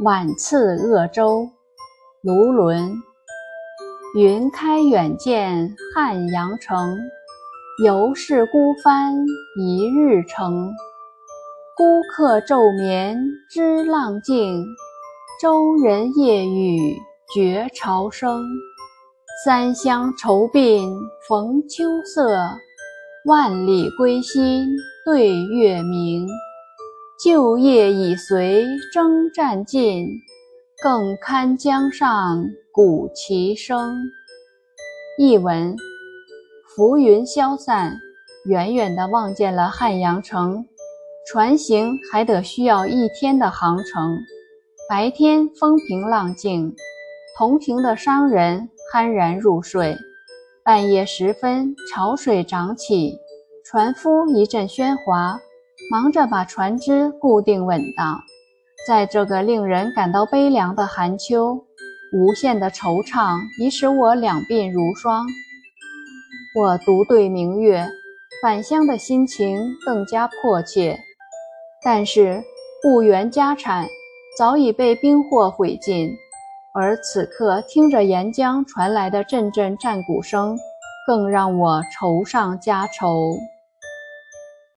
晚次鄂州，卢纶。云开远见汉阳城，犹是孤帆一日程。孤客昼眠知浪静，舟人夜语觉潮生。三湘愁鬓逢秋色，万里归心对月明。旧业已随征战尽，更堪江上鼓旗声。译文：浮云消散，远远地望见了汉阳城。船行还得需要一天的航程。白天风平浪静，同行的商人酣然入睡。半夜时分，潮水涨起，船夫一阵喧哗，忙着把船只固定稳当。在这个令人感到悲凉的寒秋。无限的惆怅已使我两鬓如霜。我独对明月，返乡的心情更加迫切。但是故园家产早已被兵祸毁尽，而此刻听着沿江传来的阵阵战鼓声，更让我愁上加愁。